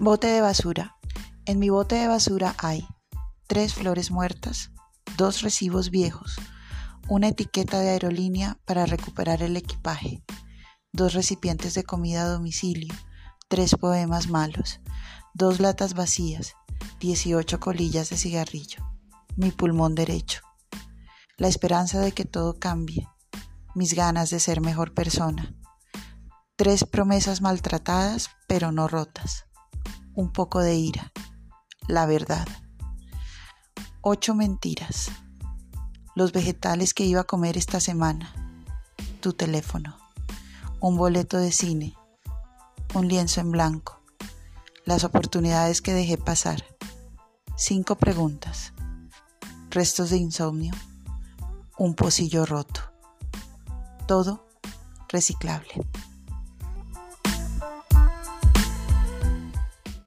Bote de basura. En mi bote de basura hay tres flores muertas, dos recibos viejos, una etiqueta de aerolínea para recuperar el equipaje, dos recipientes de comida a domicilio, tres poemas malos, dos latas vacías, 18 colillas de cigarrillo, mi pulmón derecho, la esperanza de que todo cambie, mis ganas de ser mejor persona, tres promesas maltratadas pero no rotas un poco de ira, la verdad. Ocho mentiras. Los vegetales que iba a comer esta semana. Tu teléfono. Un boleto de cine. Un lienzo en blanco. Las oportunidades que dejé pasar. Cinco preguntas. Restos de insomnio. Un pocillo roto. Todo reciclable.